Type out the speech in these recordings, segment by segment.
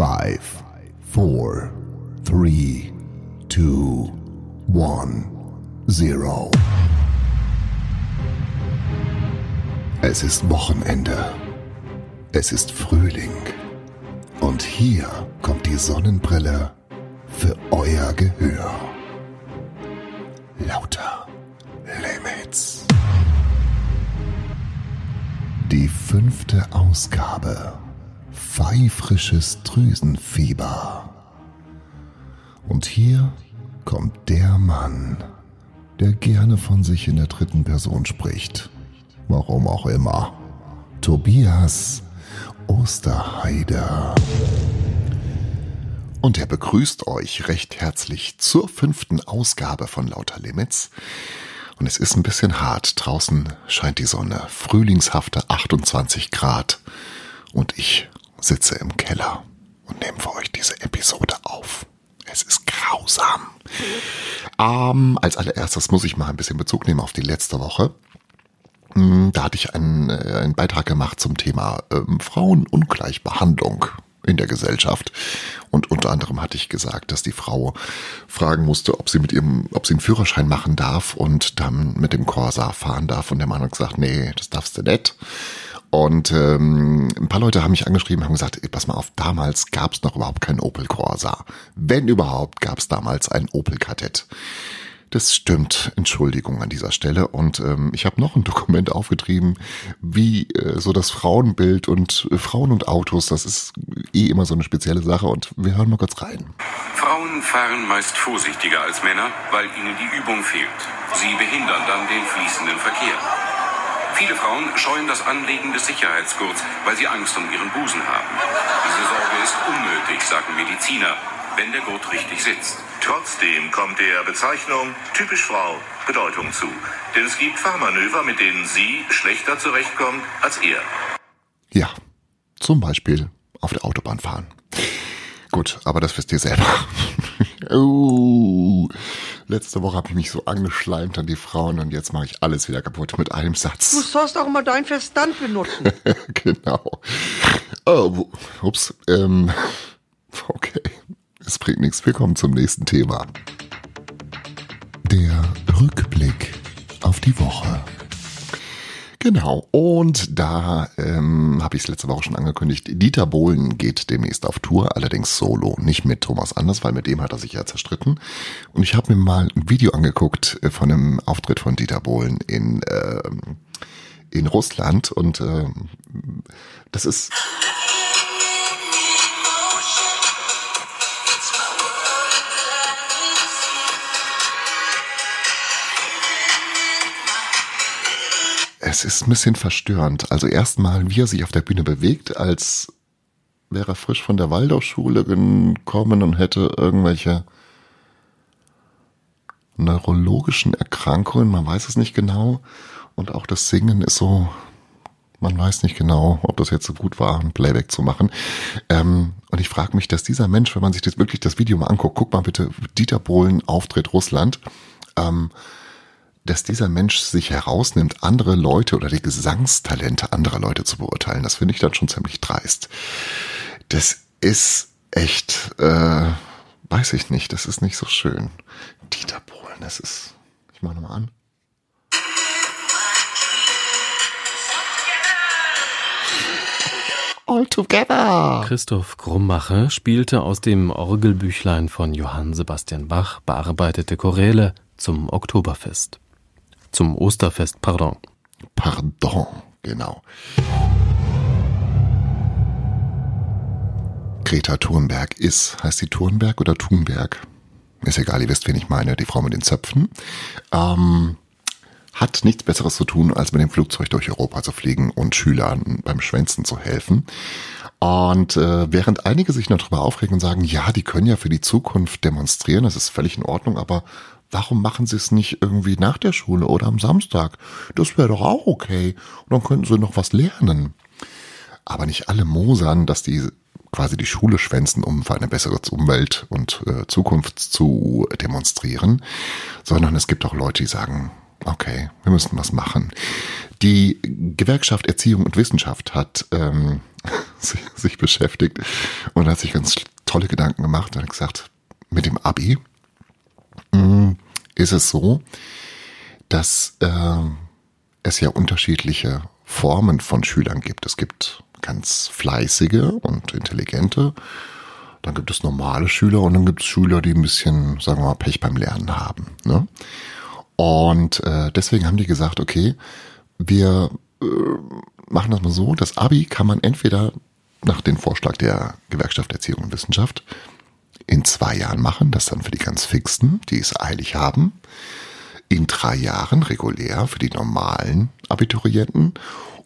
Five, four, three, two, one, zero. Es ist Wochenende. Es ist Frühling. Und hier kommt die Sonnenbrille für euer Gehör. Lauter Limits. Die fünfte Ausgabe. Pfeifrisches Drüsenfieber. Und hier kommt der Mann, der gerne von sich in der dritten Person spricht. Warum auch immer. Tobias Osterheider. Und er begrüßt euch recht herzlich zur fünften Ausgabe von Lauter Limits. Und es ist ein bisschen hart. Draußen scheint die Sonne. Frühlingshafte 28 Grad. Und ich sitze im Keller und nehme für euch diese Episode auf. Es ist grausam. Ähm, als allererstes muss ich mal ein bisschen Bezug nehmen auf die letzte Woche. Hm, Da hatte ich einen, äh, einen Beitrag gemacht zum Thema ähm, Frauenungleichbehandlung in der Gesellschaft. Und unter anderem hatte ich gesagt, dass die Frau fragen musste, ob sie mit ihrem, ob sie einen Führerschein machen darf und dann mit dem Corsa fahren darf. Und der Mann hat gesagt, nee, das darfst du nicht. Und ähm, ein paar Leute haben mich angeschrieben, haben gesagt, ey, pass mal auf, damals gab es noch überhaupt keinen Opel Corsa. Wenn überhaupt, gab es damals ein Opel Kadett. Das stimmt. Entschuldigung an dieser Stelle. Und ähm, ich habe noch ein Dokument aufgetrieben, wie äh, so das Frauenbild und äh, Frauen und Autos, das ist eh immer so eine spezielle Sache. Und wir hören mal kurz rein. Frauen fahren meist vorsichtiger als Männer, weil ihnen die Übung fehlt. Sie behindern dann den fließenden Verkehr. Viele Frauen scheuen das Anlegen des Sicherheitsgurts, weil sie Angst um ihren Busen haben. Diese Sorge ist unnötig, sagen Mediziner, wenn der Gurt richtig sitzt. Trotzdem kommt der Bezeichnung typisch Frau Bedeutung zu. Denn es gibt Fahrmanöver, mit denen sie schlechter zurechtkommt als er. Ja, zum Beispiel auf der Autobahn fahren. Gut, aber das wisst ihr selber. uh, letzte Woche habe ich mich so angeschleimt an die Frauen und jetzt mache ich alles wieder kaputt mit einem Du Satz. sollst auch mal deinen Verstand benutzen. genau. Oh, ups. Ähm, okay. Es bringt nichts. Wir kommen zum nächsten Thema. Der Rückblick auf die Woche. Genau, und da ähm, habe ich es letzte Woche schon angekündigt, Dieter Bohlen geht demnächst auf Tour, allerdings solo, nicht mit Thomas Anders, weil mit dem hat er sich ja zerstritten. Und ich habe mir mal ein Video angeguckt äh, von einem Auftritt von Dieter Bohlen in, ähm, in Russland und ähm, das ist... Es ist ein bisschen verstörend. Also erstmal, wie er sich auf der Bühne bewegt, als wäre er frisch von der Waldorfschule gekommen und hätte irgendwelche neurologischen Erkrankungen, man weiß es nicht genau. Und auch das Singen ist so, man weiß nicht genau, ob das jetzt so gut war, ein Playback zu machen. Ähm, und ich frage mich, dass dieser Mensch, wenn man sich das wirklich das Video mal anguckt, guck mal bitte, Dieter Bohlen Auftritt Russland, ähm, dass dieser Mensch sich herausnimmt, andere Leute oder die Gesangstalente anderer Leute zu beurteilen, das finde ich dann schon ziemlich dreist. Das ist echt, äh, weiß ich nicht, das ist nicht so schön. Dieter Bohlen, das ist, ich mache nochmal an. All together. Christoph Grummache spielte aus dem Orgelbüchlein von Johann Sebastian Bach bearbeitete Choräle zum Oktoberfest. Zum Osterfest, pardon. Pardon, genau. Greta Thunberg ist, heißt sie Thunberg oder Thunberg? Ist egal, ihr wisst, wen ich meine, die Frau mit den Zöpfen. Ähm, hat nichts Besseres zu tun, als mit dem Flugzeug durch Europa zu fliegen und Schülern beim Schwänzen zu helfen. Und äh, während einige sich noch darüber aufregen und sagen, ja, die können ja für die Zukunft demonstrieren, das ist völlig in Ordnung, aber warum machen sie es nicht irgendwie nach der Schule oder am Samstag? Das wäre doch auch okay. Und dann könnten sie noch was lernen. Aber nicht alle mosern, dass die quasi die Schule schwänzen, um für eine bessere Umwelt und äh, Zukunft zu demonstrieren, sondern es gibt auch Leute, die sagen, okay, wir müssen was machen. Die Gewerkschaft Erziehung und Wissenschaft hat ähm, sich beschäftigt und hat sich ganz tolle Gedanken gemacht und hat gesagt, mit dem Abi mh, mm, ist es so, dass äh, es ja unterschiedliche Formen von Schülern gibt. Es gibt ganz fleißige und intelligente, dann gibt es normale Schüler und dann gibt es Schüler, die ein bisschen, sagen wir mal, Pech beim Lernen haben. Ne? Und äh, deswegen haben die gesagt, okay, wir äh, machen das mal so, das Abi kann man entweder nach dem Vorschlag der Gewerkschaft Erziehung und Wissenschaft in zwei Jahren machen, das dann für die ganz Fixen, die es eilig haben, in drei Jahren regulär für die normalen Abiturienten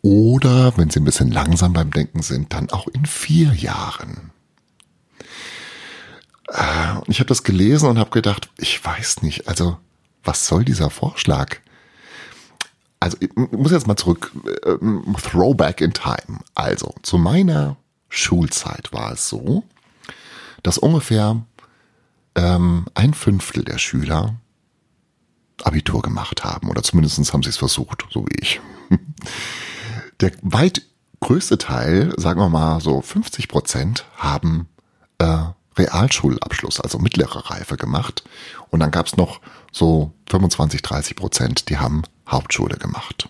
oder, wenn sie ein bisschen langsam beim Denken sind, dann auch in vier Jahren. Äh, und ich habe das gelesen und habe gedacht, ich weiß nicht, also was soll dieser Vorschlag? Also ich muss jetzt mal zurück, äh, Throwback in Time. Also zu meiner Schulzeit war es so, dass ungefähr ähm, ein Fünftel der Schüler Abitur gemacht haben oder zumindest haben sie es versucht, so wie ich. Der weit größte Teil, sagen wir mal so 50 Prozent, haben äh, Realschulabschluss, also mittlere Reife gemacht. Und dann gab es noch so 25, 30 Prozent, die haben Hauptschule gemacht.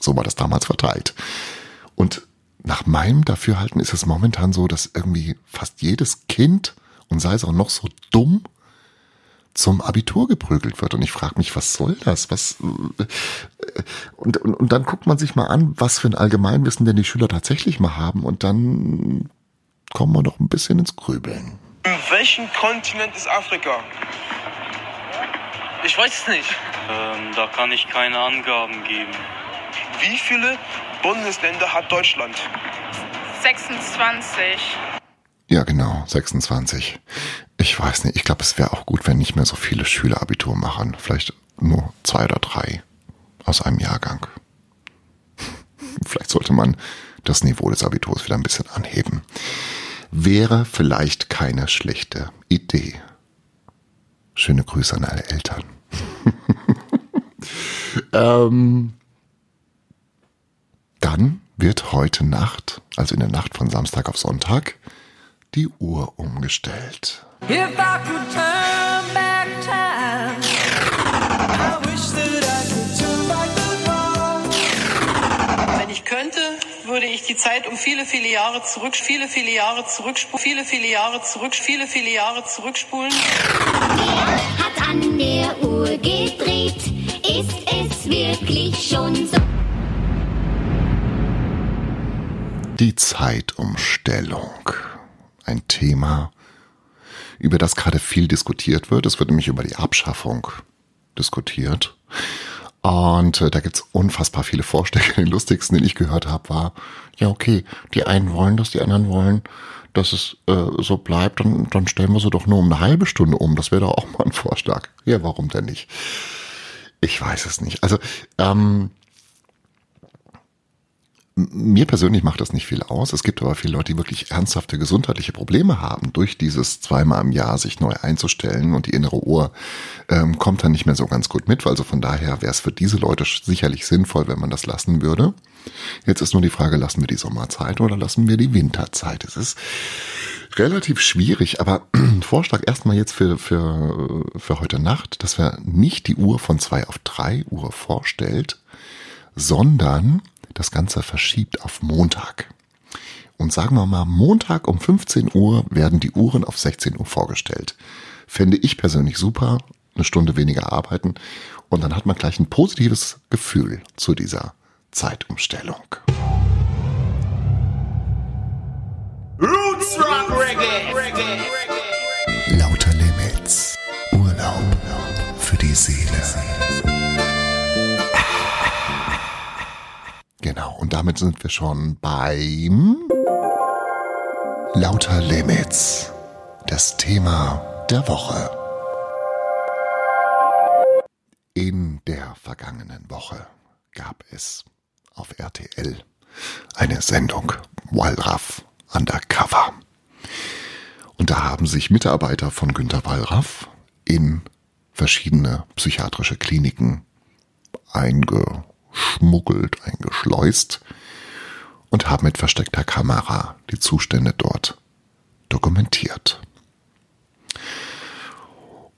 So war das damals verteilt. Und nach meinem Dafürhalten ist es momentan so, dass irgendwie fast jedes Kind, und sei es auch noch so dumm, zum Abitur geprügelt wird. Und ich frage mich, was soll das? Was äh, und, und, und dann guckt man sich mal an, was für ein Allgemeinwissen denn die Schüler tatsächlich mal haben. Und dann kommen wir noch ein bisschen ins Grübeln. In welchem Kontinent ist Afrika? Ich weiß es nicht. Ähm, da kann ich keine Angaben geben. Wie viele Bundesländer hat Deutschland? 26. Ja, genau, 26. Ich weiß nicht, ich glaube, es wäre auch gut, wenn nicht mehr so viele Schüler Abitur machen. Vielleicht nur zwei oder drei aus einem Jahrgang. Vielleicht sollte man das Niveau des Abiturs wieder ein bisschen anheben wäre vielleicht keine schlechte Idee. Schöne Grüße an alle Eltern. ähm, dann wird heute Nacht, also in der Nacht von Samstag auf Sonntag, die Uhr umgestellt. Wenn ich könnte, würde ich die Zeit um viele, viele Jahre zurück, viele, viele Jahre zurückspulen, viele, viele Jahre zurück, viele, viele Jahre zurückspulen. Wer hat an der Uhr gedreht? Ist es wirklich schon so? Die Zeitumstellung. Ein Thema, über das gerade viel diskutiert wird. Es wird nämlich über die Abschaffung diskutiert. Und äh, da gibt's unfassbar viele Vorschläge. Den lustigsten, den ich gehört habe, war, ja, okay, die einen wollen das, die anderen wollen, dass es äh, so bleibt, dann, dann stellen wir sie doch nur um eine halbe Stunde um. Das wäre doch auch mal ein Vorschlag. Ja, warum denn nicht? Ich weiß es nicht. Also, ähm, mir persönlich macht das nicht viel aus. Es gibt aber viele Leute, die wirklich ernsthafte gesundheitliche Probleme haben, durch dieses zweimal im Jahr sich neu einzustellen und die innere Uhr ähm, kommt dann nicht mehr so ganz gut mit. Also von daher wäre es für diese Leute sicherlich sinnvoll, wenn man das lassen würde. Jetzt ist nur die Frage, lassen wir die Sommerzeit oder lassen wir die Winterzeit? Es ist relativ schwierig, aber Vorschlag erstmal jetzt für, für, für heute Nacht, dass wir nicht die Uhr von zwei auf drei Uhr vorstellt, sondern das Ganze verschiebt auf Montag. Und sagen wir mal, Montag um 15 Uhr werden die Uhren auf 16 Uhr vorgestellt. Fände ich persönlich super, eine Stunde weniger arbeiten und dann hat man gleich ein positives Gefühl zu dieser Zeitumstellung. Roots Rock damit sind wir schon beim Lauter Limits. Das Thema der Woche. In der vergangenen Woche gab es auf RTL eine Sendung Wallraff Undercover. Und da haben sich Mitarbeiter von Günter Wallraff in verschiedene psychiatrische Kliniken eingeschmuggelt, eingeschleust und haben mit versteckter Kamera die Zustände dort dokumentiert.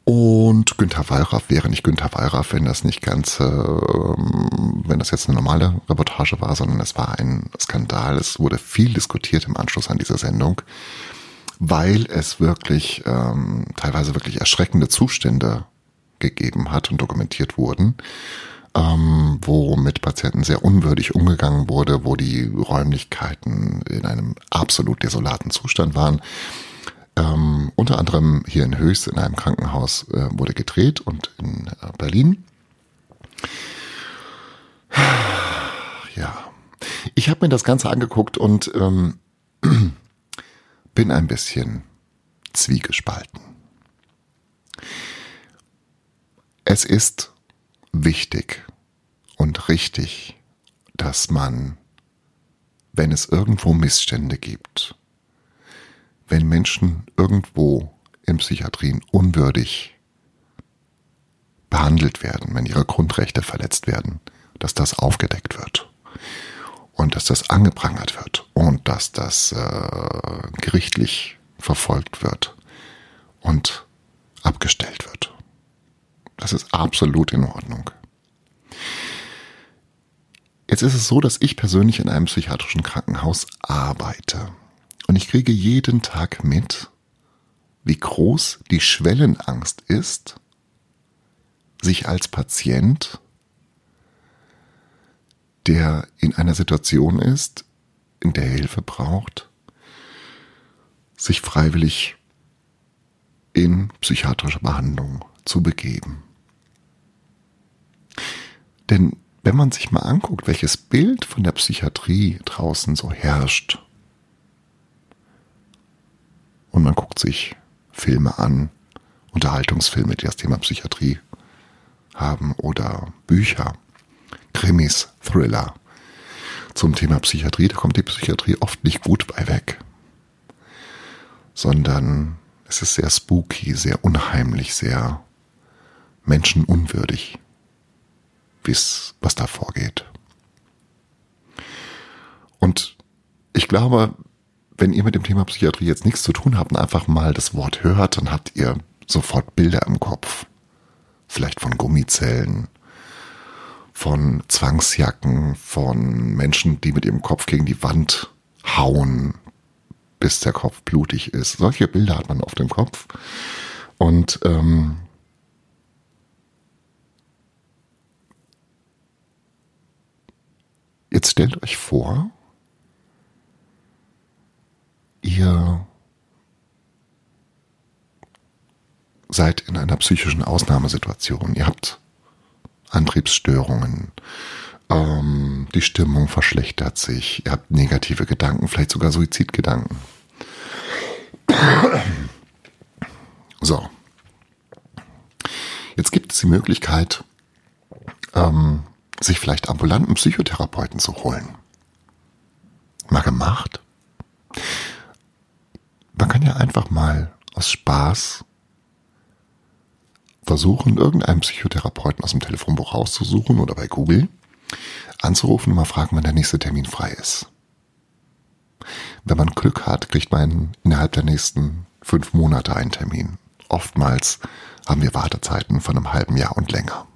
Und Günther Wallraff wäre nicht Günther Wallraff, wenn das nicht ganz, äh, wenn das jetzt eine normale Reportage war, sondern es war ein Skandal. Es wurde viel diskutiert im Anschluss an diese Sendung, weil es wirklich ähm, teilweise wirklich erschreckende Zustände gegeben hat und dokumentiert wurden, ähm, wo mit Patienten sehr unwürdig umgegangen wurde, wo die Räumlichkeiten in einem absolut desolaten Zustand waren ähm, unter anderem hier in Höchst in einem Krankenhaus äh, wurde gedreht und in äh, Berlin. Ja, ich habe mir das Ganze angeguckt und ähm, bin ein bisschen zwiegespalten. Es ist wichtig und richtig, dass man, wenn es irgendwo Missstände gibt, wenn Menschen irgendwo in Psychiatrien unwürdig behandelt werden, wenn ihre Grundrechte verletzt werden, dass das aufgedeckt wird und dass das angeprangert wird und dass das äh, gerichtlich verfolgt wird und abgestellt wird. Das ist absolut in Ordnung. Jetzt ist es so, dass ich persönlich in einem psychiatrischen Krankenhaus arbeite. Und ich kriege jeden Tag mit, wie groß die Schwellenangst ist, sich als Patient, der in einer Situation ist, in der Hilfe braucht, sich freiwillig in psychiatrische Behandlung zu begeben. Denn wenn man sich mal anguckt, welches Bild von der Psychiatrie draußen so herrscht, und man guckt sich Filme an, Unterhaltungsfilme, die das Thema Psychiatrie haben oder Bücher, Krimis, Thriller zum Thema Psychiatrie. Da kommt die Psychiatrie oft nicht gut bei weg, sondern es ist sehr spooky, sehr unheimlich, sehr menschenunwürdig, was da vorgeht. Und ich glaube, wenn ihr mit dem Thema Psychiatrie jetzt nichts zu tun habt und einfach mal das Wort hört, dann habt ihr sofort Bilder im Kopf. Vielleicht von Gummizellen, von Zwangsjacken, von Menschen, die mit ihrem Kopf gegen die Wand hauen, bis der Kopf blutig ist. Solche Bilder hat man auf dem Kopf. Und ähm, jetzt stellt euch vor, ihr seid in einer psychischen Ausnahmesituation. Ihr habt Antriebsstörungen, ähm, die Stimmung verschlechtert sich, ihr habt negative Gedanken, vielleicht sogar Suizidgedanken. So. Jetzt gibt es die Möglichkeit, ähm, sich vielleicht ambulanten Psychotherapeuten zu holen. Mal gemacht? Man kann ja einfach mal aus Spaß versuchen, irgendeinen Psychotherapeuten aus dem Telefonbuch rauszusuchen oder bei Google anzurufen und mal fragen, wann der nächste Termin frei ist. Wenn man Glück hat, kriegt man innerhalb der nächsten fünf Monate einen Termin. Oftmals haben wir Wartezeiten von einem halben Jahr und länger.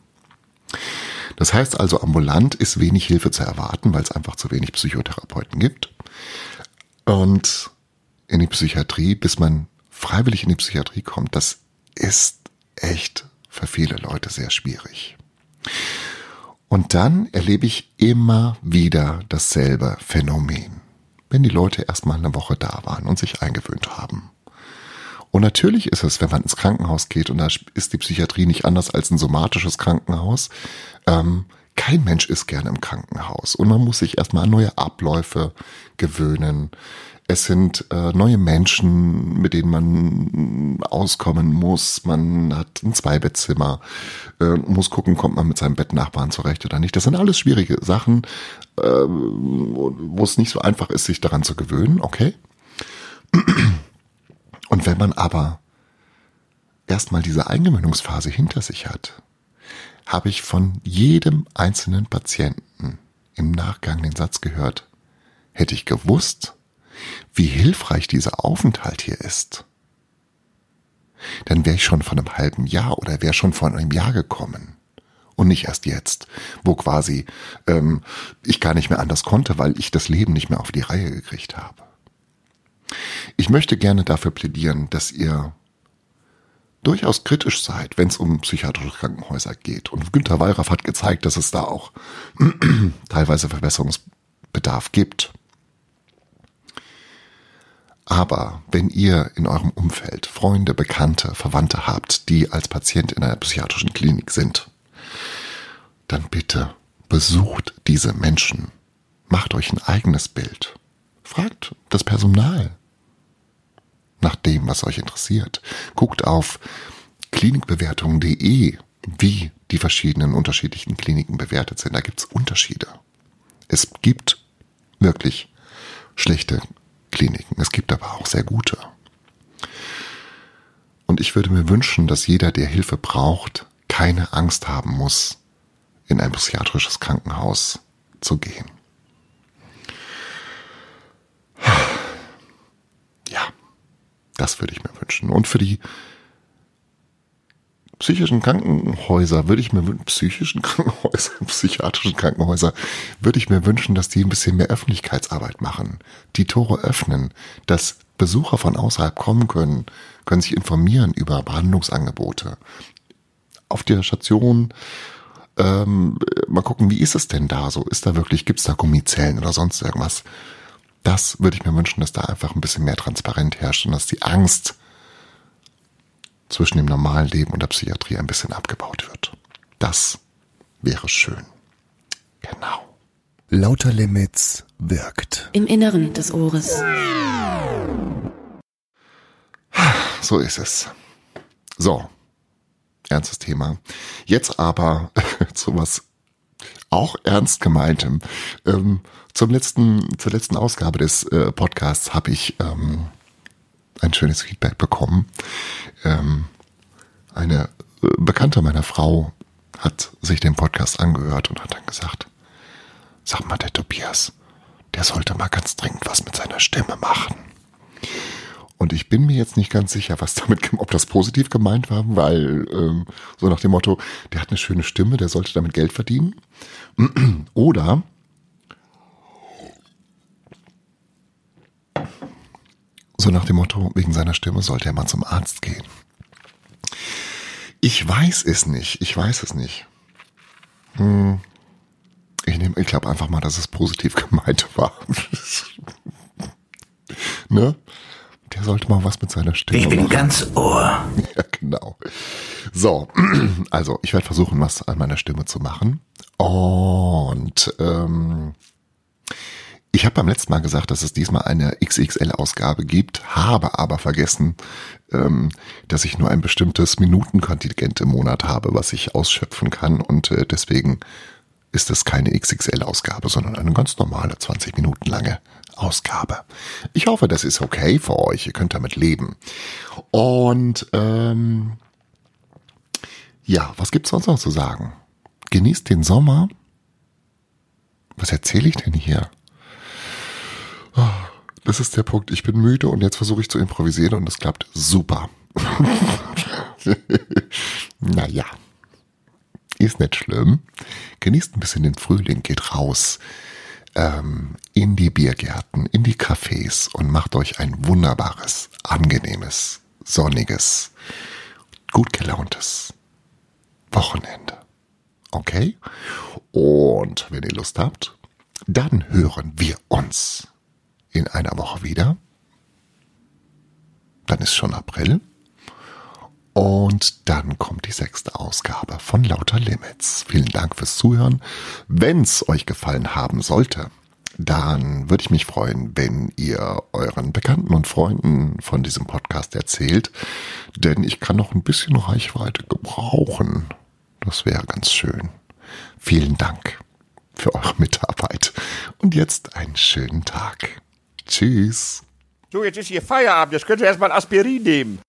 Das heißt also, ambulant ist wenig Hilfe zu erwarten, weil es einfach zu wenig Psychotherapeuten gibt. Und in die Psychiatrie, bis man freiwillig in die Psychiatrie kommt, das ist echt für viele Leute sehr schwierig. Und dann erlebe ich immer wieder dasselbe Phänomen, wenn die Leute erstmal eine Woche da waren und sich eingewöhnt haben. Und natürlich ist es, wenn man ins Krankenhaus geht, und da ist die Psychiatrie nicht anders als ein somatisches Krankenhaus, ähm, kein Mensch ist gerne im Krankenhaus. Und man muss sich erstmal an neue Abläufe gewöhnen. Es sind äh, neue Menschen, mit denen man auskommen muss. Man hat ein Zweibettzimmer, äh, muss gucken, kommt man mit seinem Bettnachbarn zurecht oder nicht. Das sind alles schwierige Sachen, äh, wo es nicht so einfach ist, sich daran zu gewöhnen, okay? Und wenn man aber erstmal diese Eingewöhnungsphase hinter sich hat, habe ich von jedem einzelnen Patienten im Nachgang den Satz gehört, hätte ich gewusst, wie hilfreich dieser Aufenthalt hier ist, dann wäre ich schon von einem halben Jahr oder wäre schon vor einem Jahr gekommen. Und nicht erst jetzt, wo quasi ähm, ich gar nicht mehr anders konnte, weil ich das Leben nicht mehr auf die Reihe gekriegt habe. Ich möchte gerne dafür plädieren, dass ihr durchaus kritisch seid, wenn es um psychiatrische Krankenhäuser geht. Und Günter Wallraff hat gezeigt, dass es da auch teilweise Verbesserungsbedarf gibt. Aber wenn ihr in eurem Umfeld Freunde, Bekannte, Verwandte habt, die als Patient in einer psychiatrischen Klinik sind, dann bitte besucht diese Menschen. Macht euch ein eigenes Bild. Fragt das Personal nach dem, was euch interessiert. Guckt auf klinikbewertung.de, wie die verschiedenen unterschiedlichen Kliniken bewertet sind. Da gibt's Unterschiede. Es gibt wirklich schlechte Kliniken. Es gibt aber auch sehr gute. Und ich würde mir wünschen, dass jeder, der Hilfe braucht, keine Angst haben muss, in ein psychiatrisches Krankenhaus zu gehen. Das würde ich mir wünschen. Und für die psychischen Krankenhäuser würde ich mir wünschen, psychischen Krankenhäuser, psychiatrischen Krankenhäuser, würde ich mir wünschen, dass die ein bisschen mehr Öffentlichkeitsarbeit machen, die Tore öffnen, dass Besucher von außerhalb kommen können, können sich informieren über Behandlungsangebote. Auf der Station ähm, mal gucken, wie ist es denn da so? Ist da wirklich, gibt es da Gummizellen oder sonst irgendwas? Das würde ich mir wünschen, dass da einfach ein bisschen mehr Transparenz herrscht und dass die Angst zwischen dem normalen Leben und der Psychiatrie ein bisschen abgebaut wird. Das wäre schön. Genau. Lauter Limits wirkt. Im Inneren des Ohres. So ist es. So. Ernstes Thema. Jetzt aber zu was auch ernst gemeintem. Ähm, zum letzten, zur letzten Ausgabe des äh, Podcasts habe ich ähm, ein schönes Feedback bekommen. Ähm, eine äh, Bekannte meiner Frau hat sich den Podcast angehört und hat dann gesagt, sag mal, der Tobias, der sollte mal ganz dringend was mit seiner Stimme machen. Und ich bin mir jetzt nicht ganz sicher, was damit, ob das positiv gemeint war, weil ähm, so nach dem Motto, der hat eine schöne Stimme, der sollte damit Geld verdienen. Oder so nach dem Motto, wegen seiner Stimme sollte er mal zum Arzt gehen. Ich weiß es nicht. Ich weiß es nicht. Hm. Ich nehme, ich glaube einfach mal, dass es positiv gemeint war. ne? Der sollte mal was mit seiner Stimme Ich bin machen. ganz Ohr. Ja, genau. So, also ich werde versuchen, was an meiner Stimme zu machen. Und ähm, ich habe beim letzten Mal gesagt, dass es diesmal eine XXL-Ausgabe gibt, habe aber vergessen, ähm, dass ich nur ein bestimmtes Minutenkontingent im Monat habe, was ich ausschöpfen kann. Und äh, deswegen ist es keine XXL-Ausgabe, sondern eine ganz normale 20 Minuten lange Ausgabe. Ich hoffe, das ist okay für euch. Ihr könnt damit leben. Und ähm, ja, was gibt's sonst noch zu sagen? Genießt den Sommer. Was erzähle ich denn hier? Das ist der Punkt. Ich bin müde und jetzt versuche ich zu improvisieren und es klappt super. naja, ist nicht schlimm. Genießt ein bisschen den Frühling, geht raus ähm, in die Biergärten, in die Cafés und macht euch ein wunderbares, angenehmes, sonniges, gut gelauntes Wochenende. Okay? Und wenn ihr Lust habt, dann hören wir uns in einer Woche wieder. Dann ist schon April. Und dann kommt die sechste Ausgabe von Lauter Limits. Vielen Dank fürs Zuhören. Wenn es euch gefallen haben sollte, dann würde ich mich freuen, wenn ihr euren Bekannten und Freunden von diesem Podcast erzählt, denn ich kann noch ein bisschen Reichweite gebrauchen. Das wäre ganz schön. Vielen Dank für eure Mitarbeit und jetzt einen schönen Tag. Tschüss. So, jetzt ist hier Feierabend. Jetzt könnt ihr erstmal Aspirin nehmen.